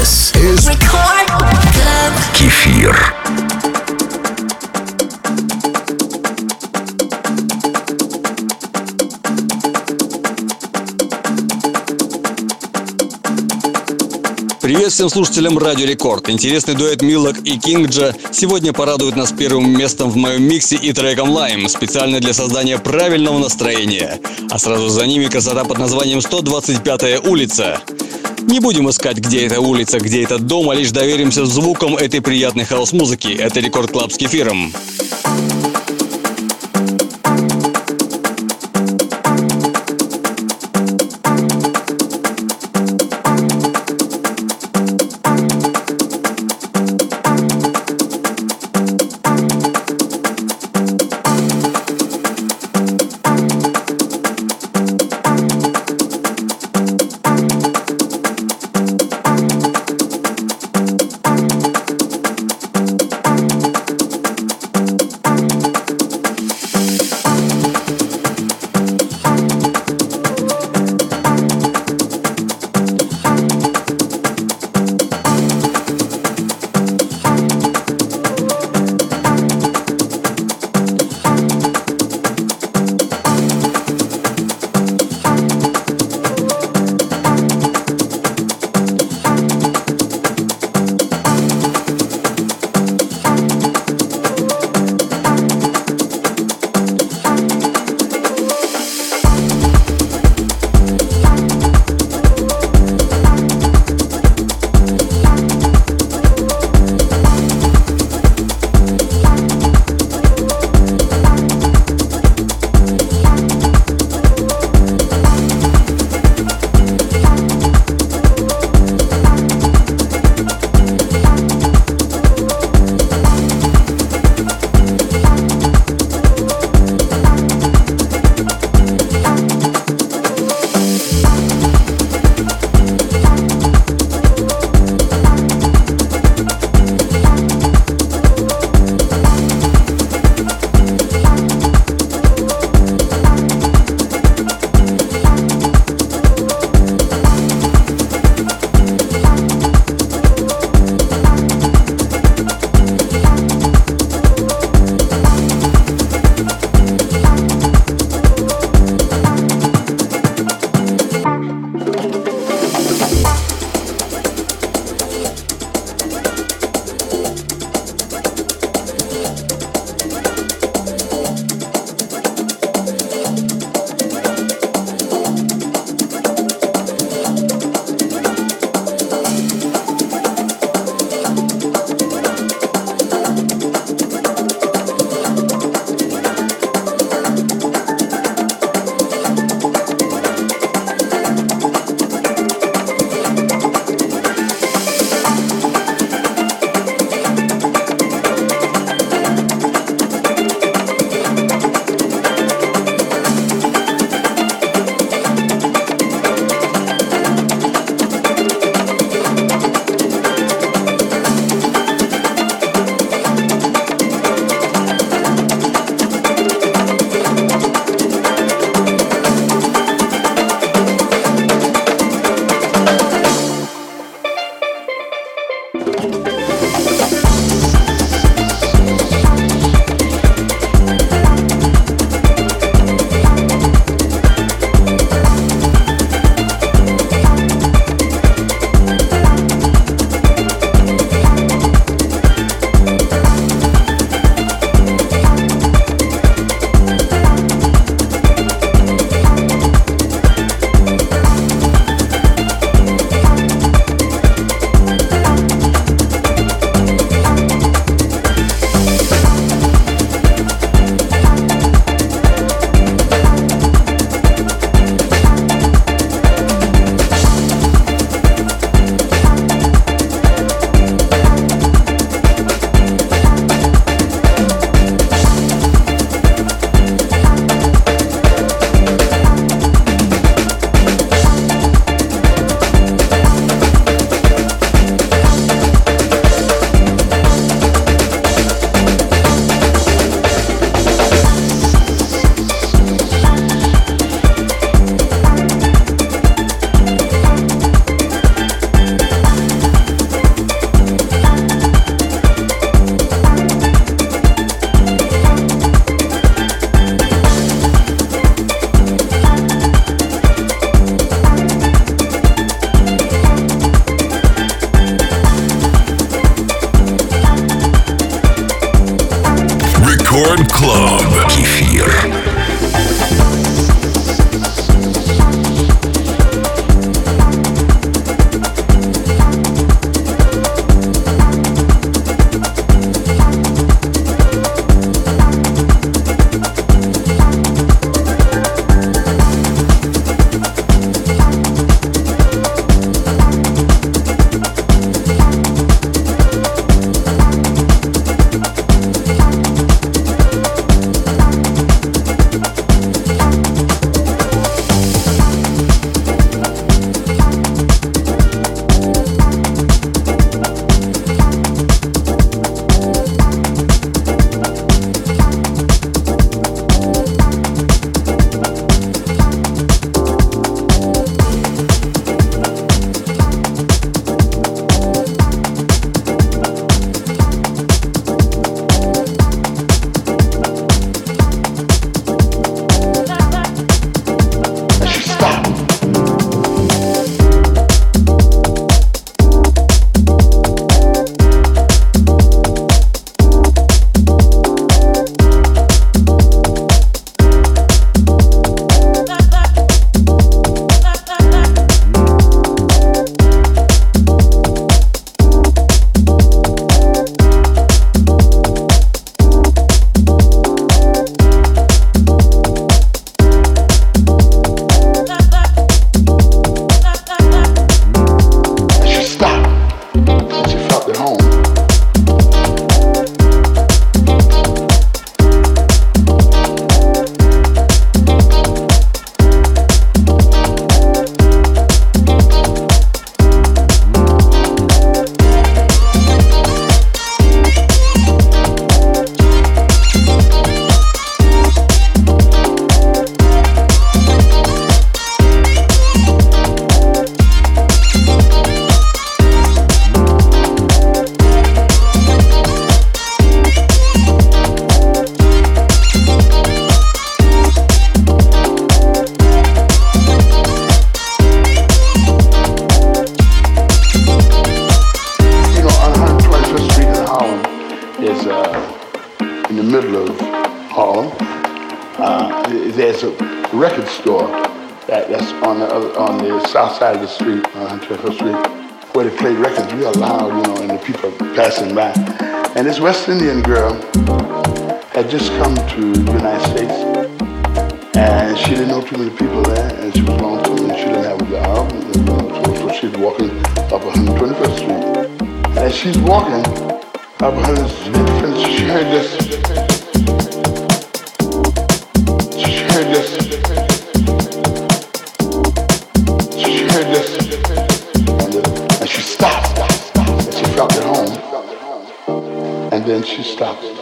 This is Record. Кефир. Привет всем слушателям Радио Рекорд. Интересный дуэт Милок и Кингджа сегодня порадует нас первым местом в моем миксе и треком Lime, специально для создания правильного настроения. А сразу за ними красота под названием 125-я улица. Не будем искать, где эта улица, где этот дом, а лишь доверимся звукам этой приятной хаус-музыки. Это Record Club с кефиром. Uh, West Indian girl had just come to the United States and she didn't know too many people there and she was lonesome and she didn't have a job. And so she's walking up 121st Street. And she's walking up 121st Street, she heard this. Then she stopped.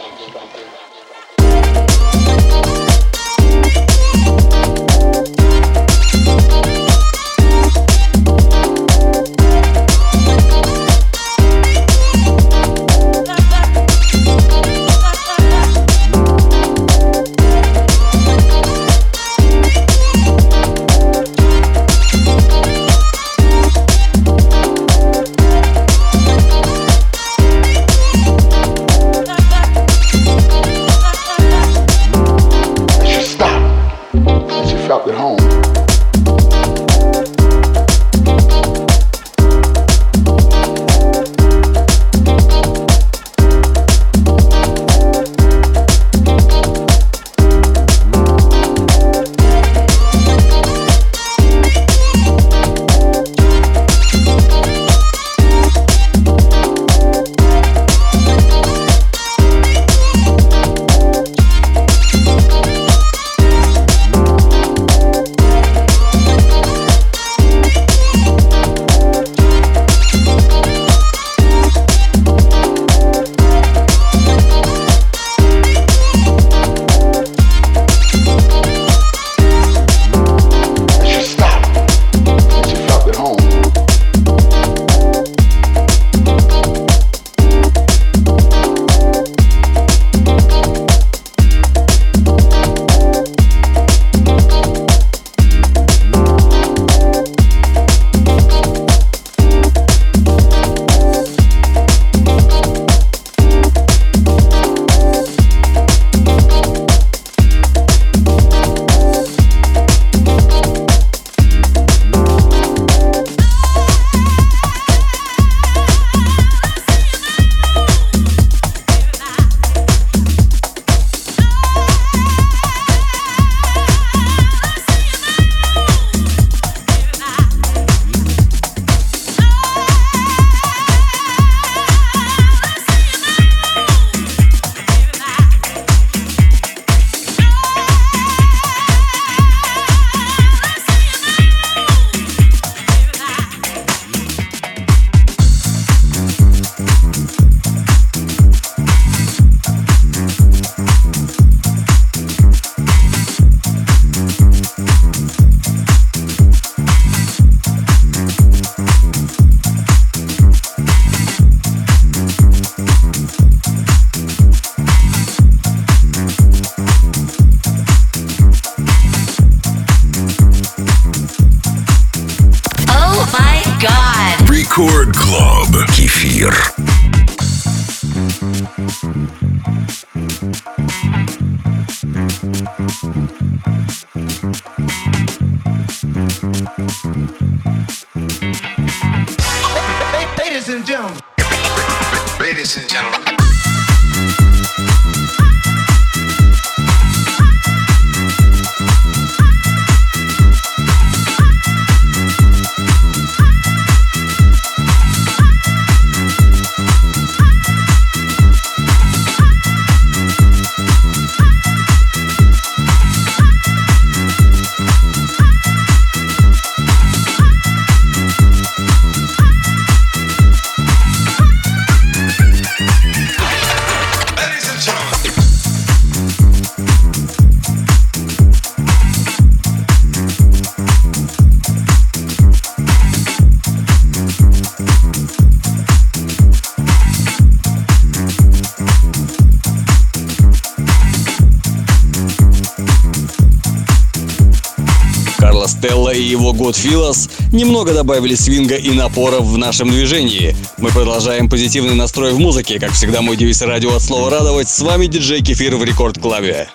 Его Godfellas немного добавили свинга и напора в нашем движении. Мы продолжаем позитивный настрой в музыке. Как всегда, мой девиз радио от слова радовать. С вами диджей Кефир в Рекорд Клабе.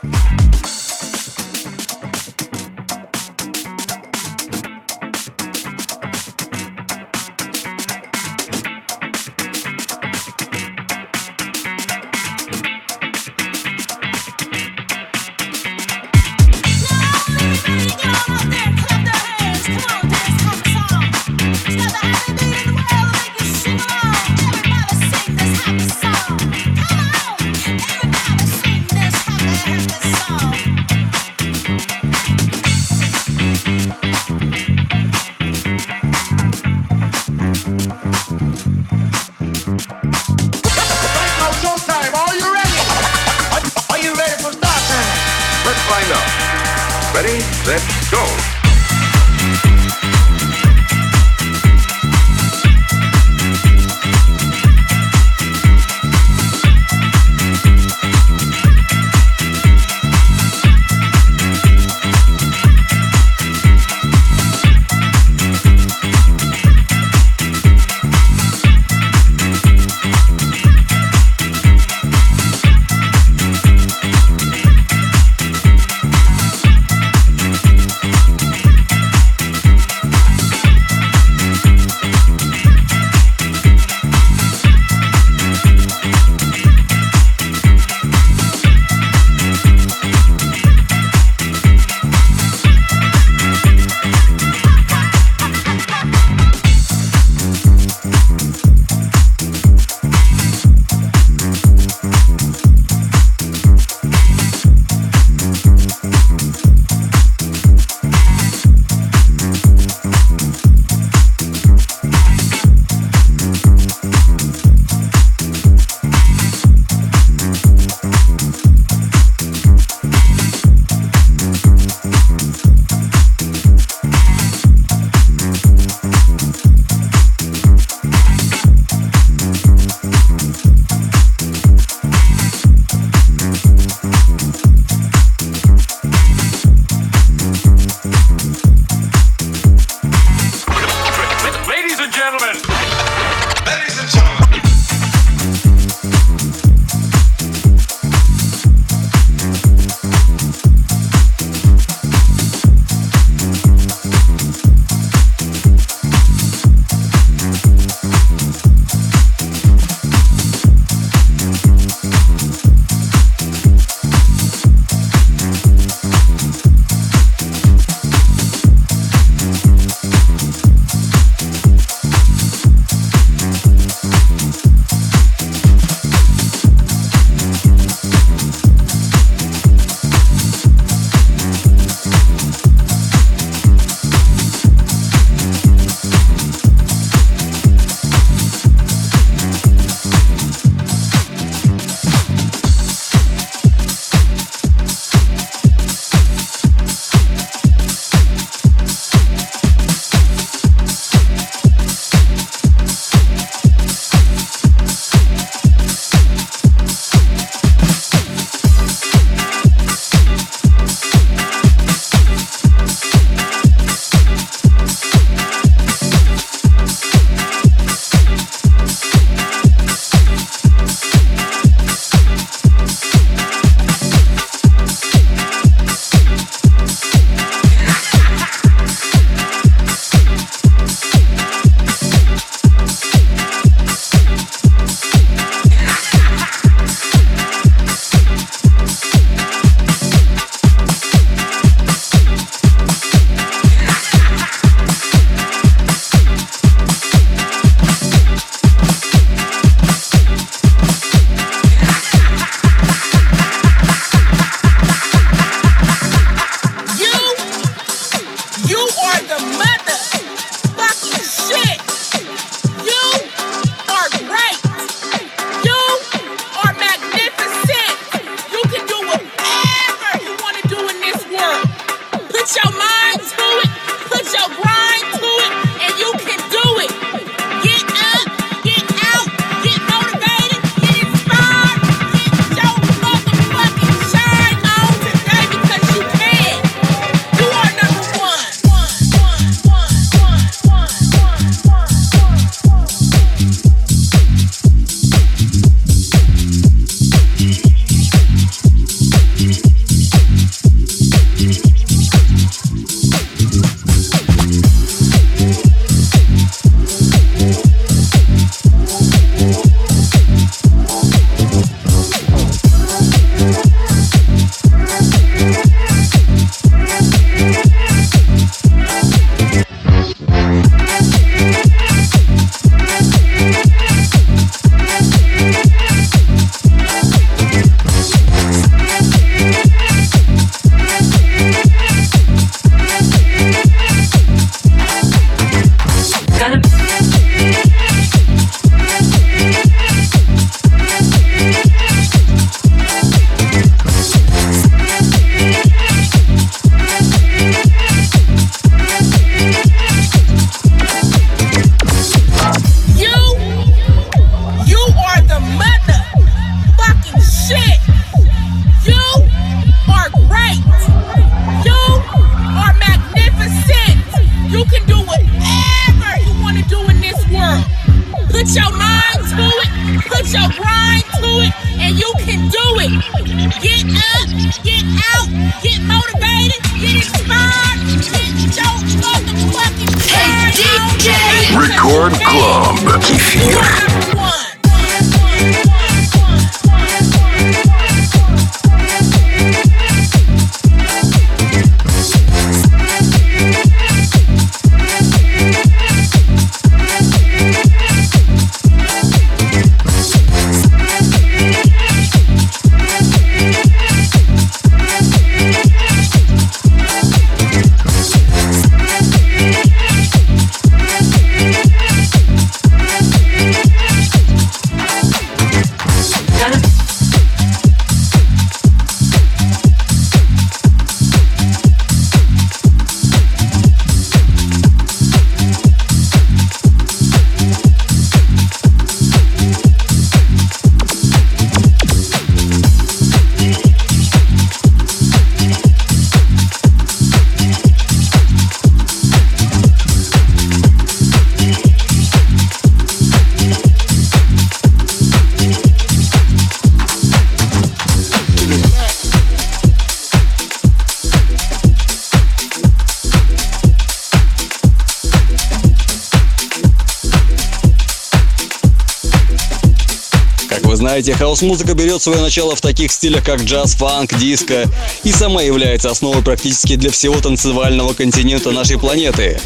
Знаете, хаус-музыка берет свое начало в таких стилях, как джаз, фанк, диско, и сама является основой практически для всего танцевального континента нашей планеты.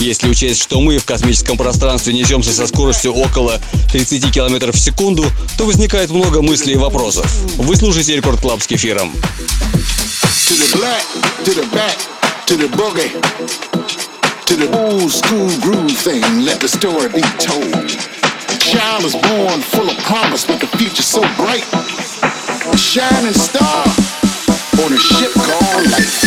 Если учесть, что мы в космическом пространстве несемся со скоростью около 30 км в секунду, то возникает много мыслей и вопросов. Вы слушаете Record Club с кефиром. To the old school groove thing, let the story be told. child is born full of promise with a future so bright. A shining star on a ship called life.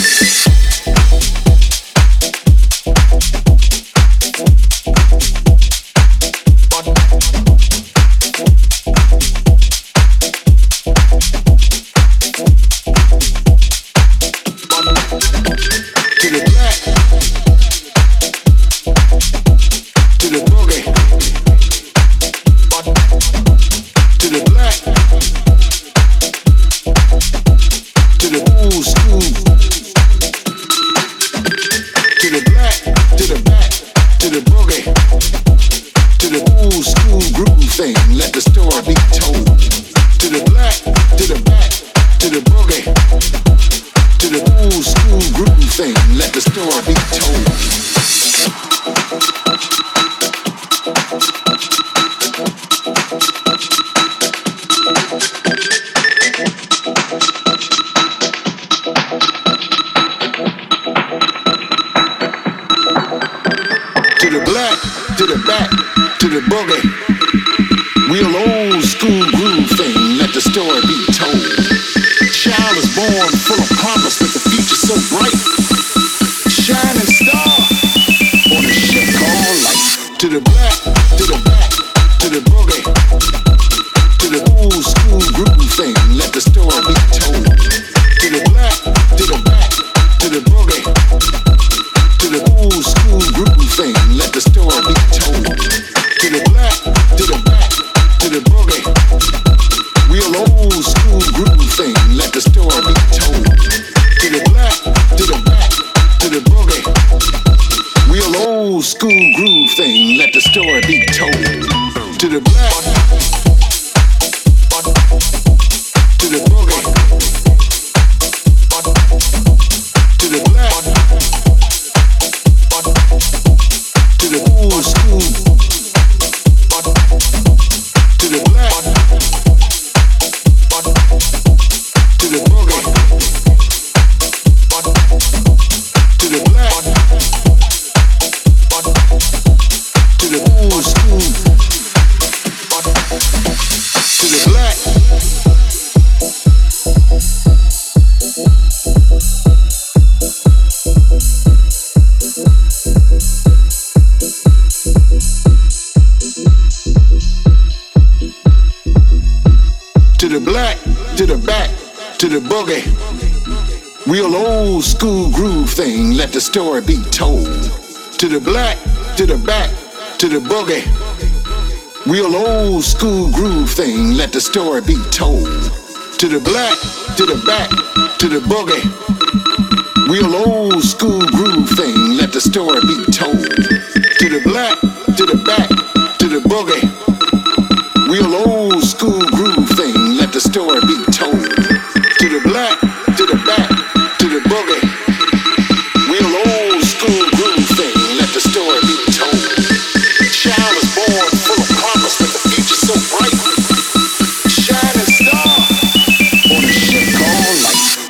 story. Be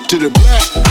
to the black.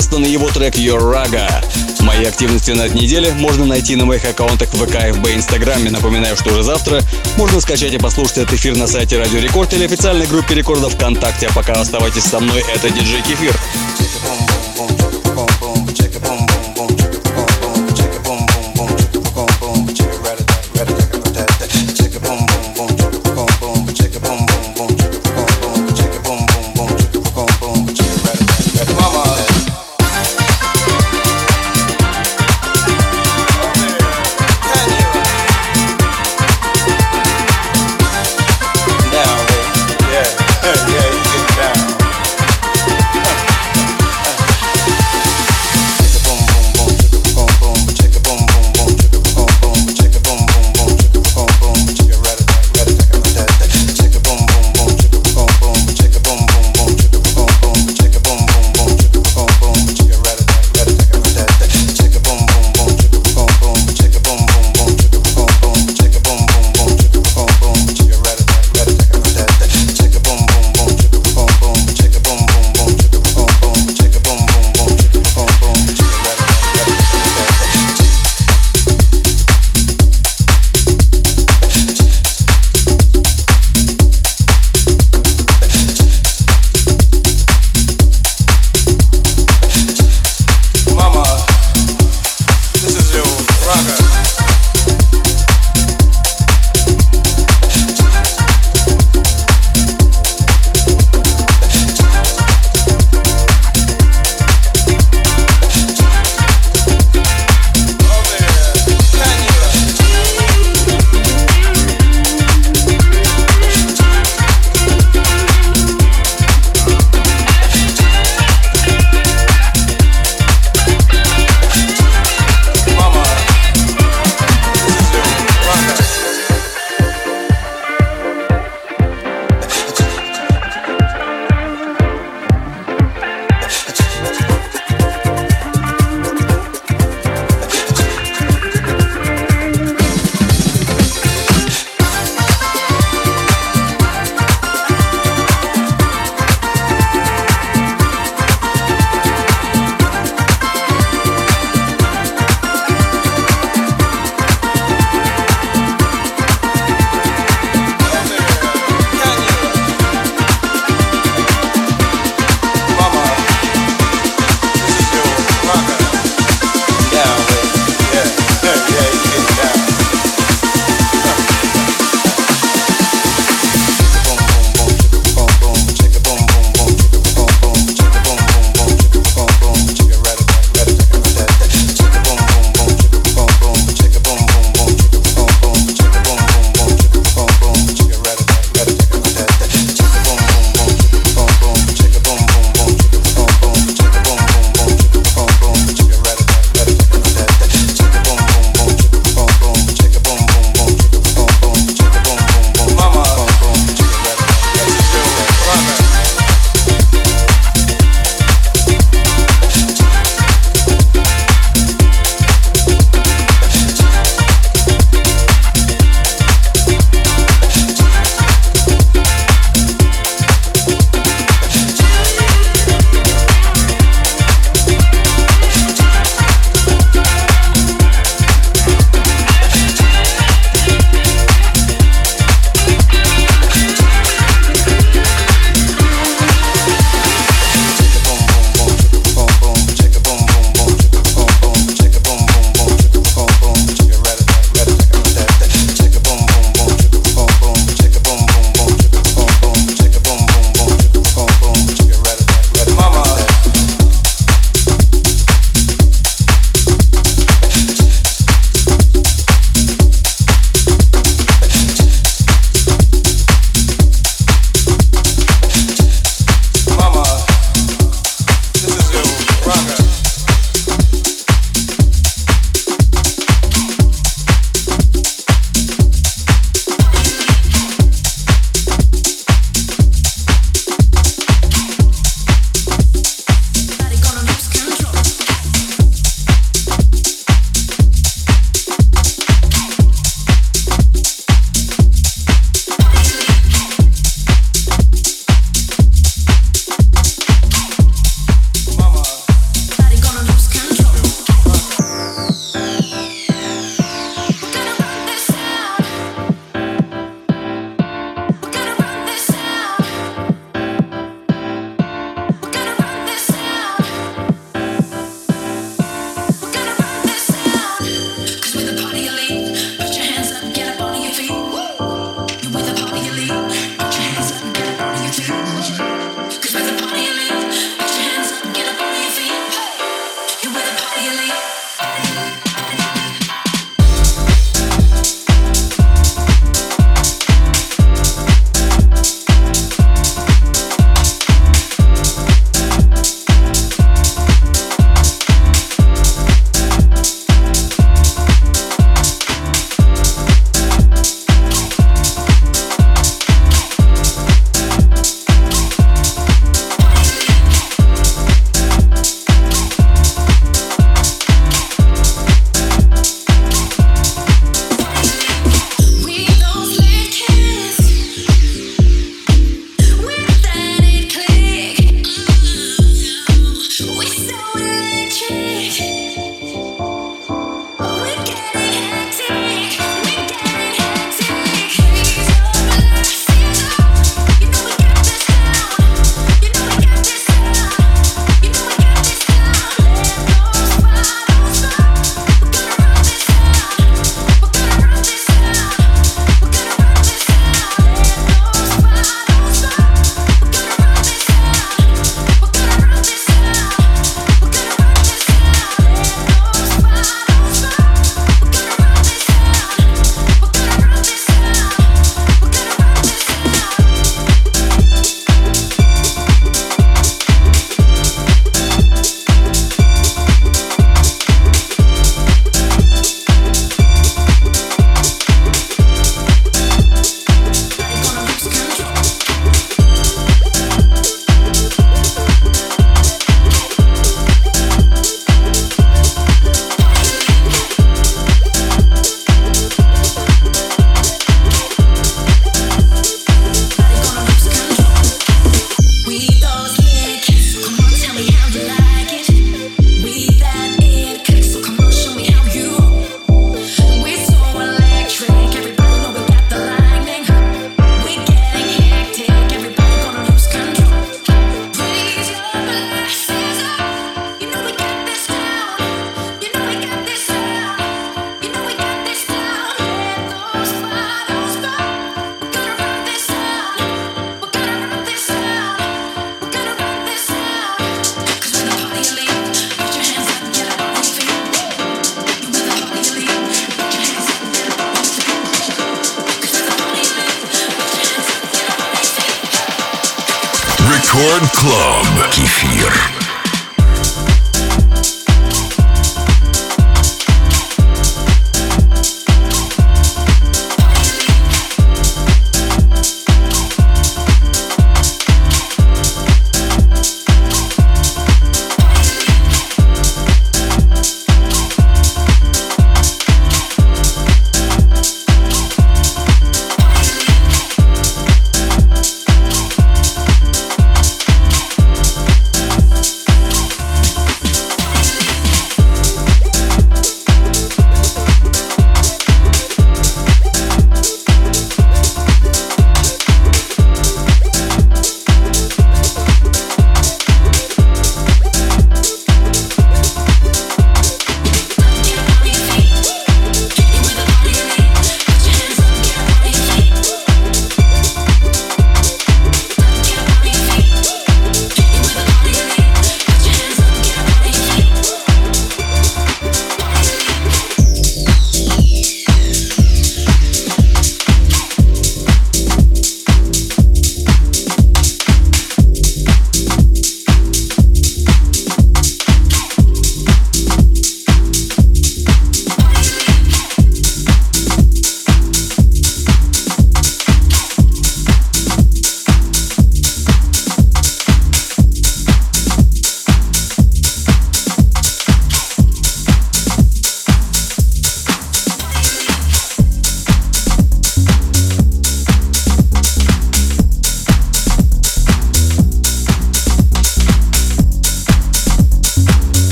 Престон и его трек «Your Raga». Мои активности на этой неделе можно найти на моих аккаунтах ВК, ФБ и Инстаграме. Напоминаю, что уже завтра можно скачать и послушать этот эфир на сайте Радио Рекорд или официальной группе Рекордов ВКонтакте. А пока оставайтесь со мной, это диджей Кефир.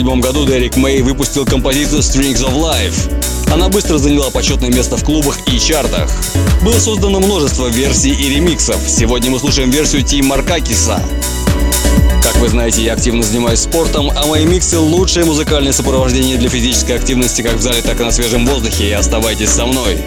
1987 году Дерек Мэй выпустил композицию Strings of Life. Она быстро заняла почетное место в клубах и чартах. Было создано множество версий и ремиксов. Сегодня мы слушаем версию Ти Маркакиса. Как вы знаете, я активно занимаюсь спортом, а мои миксы – лучшее музыкальное сопровождение для физической активности как в зале, так и на свежем воздухе. И оставайтесь со мной.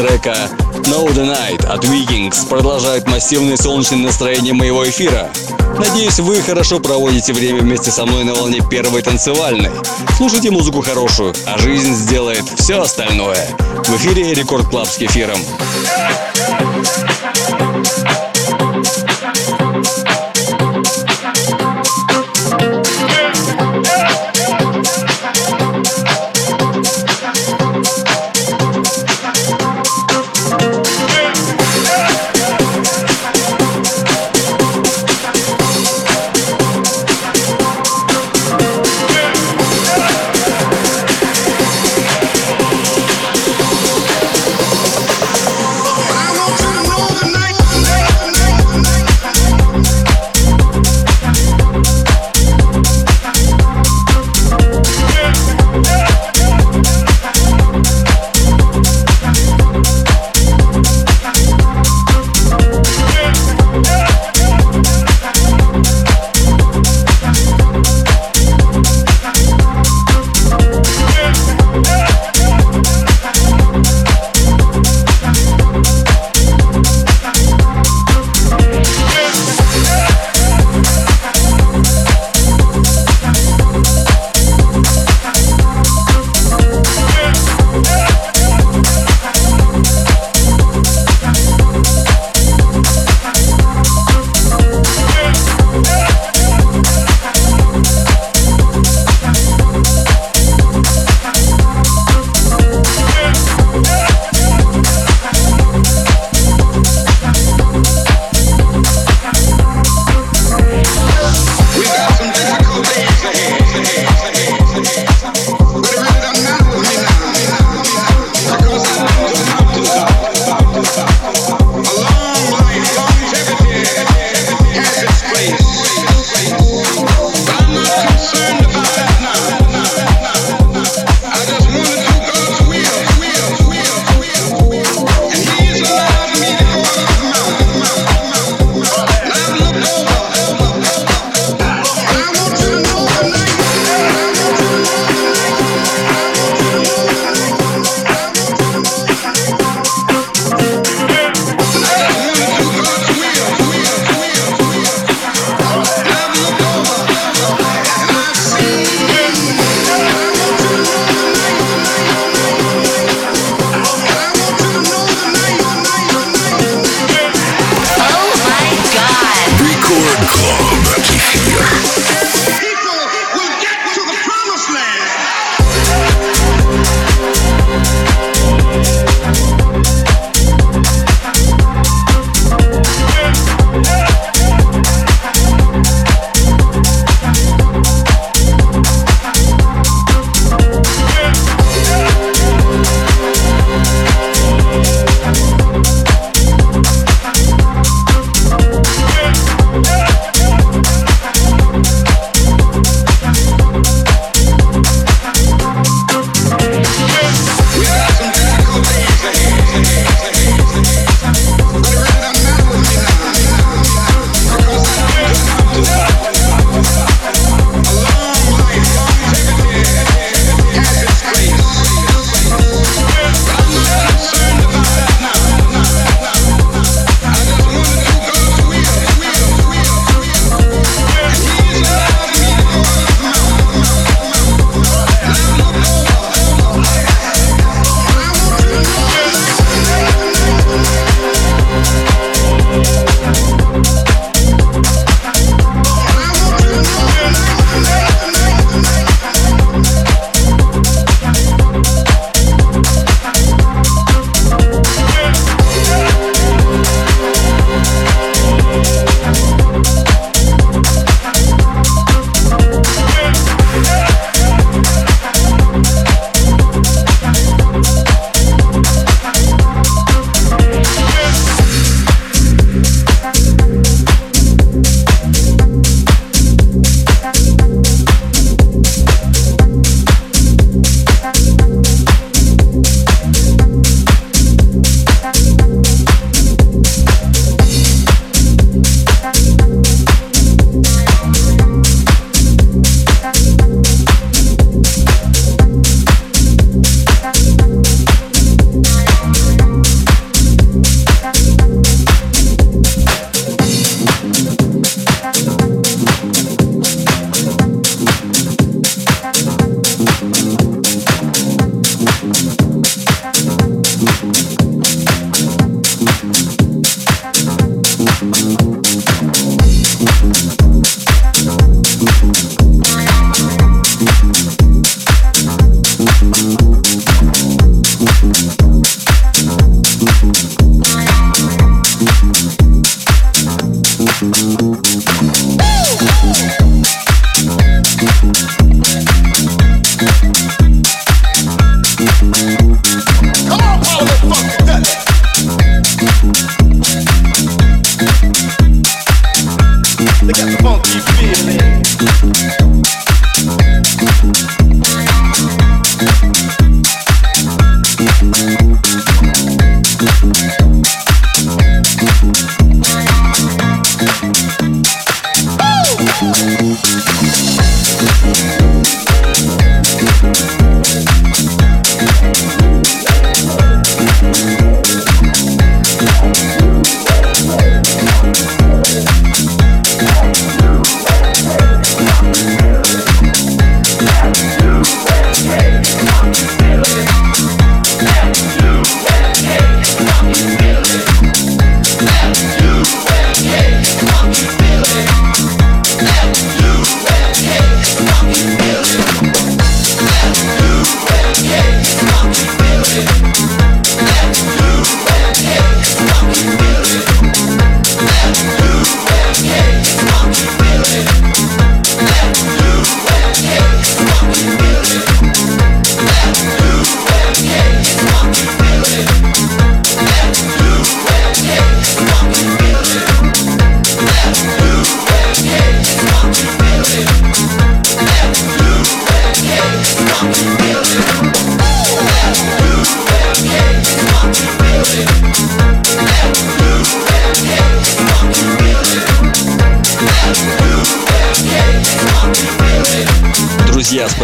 Трека Know the Night от Vikings продолжает массивное солнечное настроение моего эфира. Надеюсь, вы хорошо проводите время вместе со мной на волне первой танцевальной. Слушайте музыку хорошую, а жизнь сделает все остальное. В эфире Record Club с кефиром.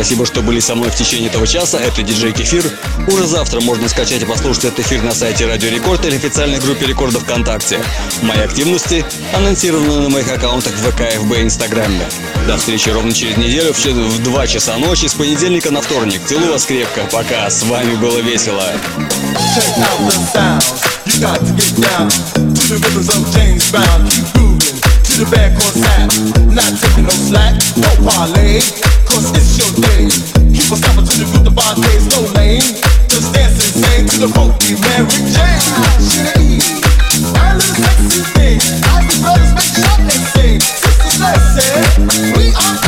Спасибо, что были со мной в течение этого часа. Это диджей Кефир. Уже завтра можно скачать и послушать этот эфир на сайте Радио Рекорд или официальной группе Рекорда ВКонтакте. Мои активности анонсированы на моих аккаунтах ВК, ФБ и Инстаграме. До встречи ровно через неделю в, в 2 часа ночи с понедельника на вторник. Целую вас крепко. Пока. С вами было весело. To the back on sound. Not taking no slack, no parlay. Cause it's your day. Keep on stopping to the our days, no lane. Just dance sing to the funky Mary Jane. Our little sexy the brothers make we are